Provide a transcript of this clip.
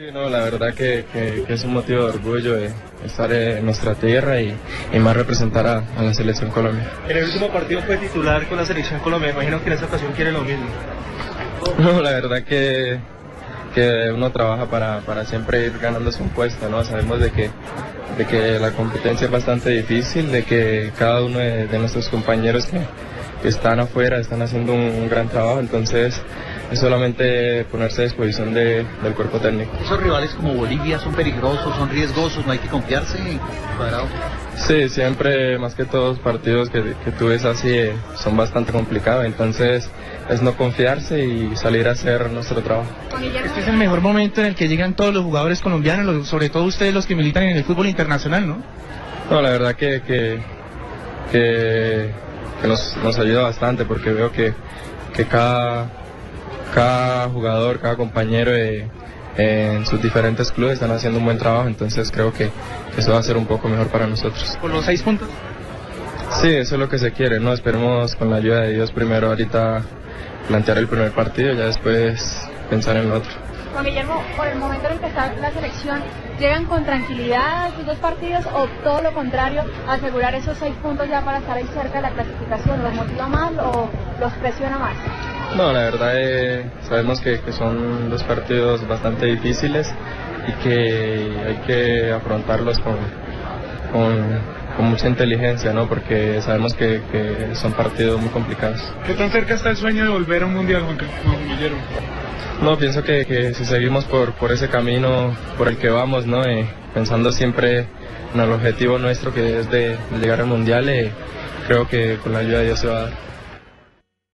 Sí, no, la verdad que, que- que es un motivo de orgullo de estar en nuestra tierra y, y más representar a, a la selección Colombia. En el último partido fue titular con la selección colombiana. Imagino que en esta ocasión quiere lo mismo. No, la verdad que, que uno trabaja para, para siempre ir ganándose un puesto, ¿no? Sabemos de que, de que la competencia es bastante difícil, de que cada uno de, de nuestros compañeros que, que están afuera están haciendo un, un gran trabajo, entonces es solamente ponerse a disposición de- del cuerpo técnico. Esos rivales como Bolivia son peligrosos, son riesgosos, no hay que confiarse. Cuadrado. Sí, siempre, más que todos partidos que, que tú ves así, eh, son bastante complicados, entonces es no confiarse y salir a hacer nuestro trabajo. Este es el mejor momento en el que llegan todos los jugadores colombianos, los- sobre todo ustedes los que militan en el fútbol internacional, ¿no? No, la verdad que, que, que, que nos, nos ayuda bastante porque veo que, que cada, cada jugador, cada compañero eh, en sus diferentes clubes están haciendo un buen trabajo, entonces creo que, eso va a ser un poco mejor para nosotros. Por los seis puntos. Sí, eso es lo que se quiere, ¿no? Esperemos con la ayuda de Dios primero ahorita plantear el primer partido, ya después pensar en el otro. Juan Guillermo, por el momento que está la selección, ¿llegan con tranquilidad a sus dos partidos o todo lo contrario, asegurar esos seis puntos ya para estar ahí cerca de la clasificación? ¿Los motiva más o los presiona más? No, la verdad eh, sabemos que, que son dos partidos bastante difíciles y que hay que afrontarlos con, con, con mucha inteligencia, ¿no? Porque sabemos que, que son partidos muy complicados. ¿Qué tan cerca está el sueño de volver a un mundial, Juan Guillermo? No, pienso que, que si seguimos por, por ese camino por el que vamos, ¿no? Eh, pensando siempre en el objetivo nuestro que es de, de llegar al mundial, eh, creo que con la ayuda de Dios se va a dar.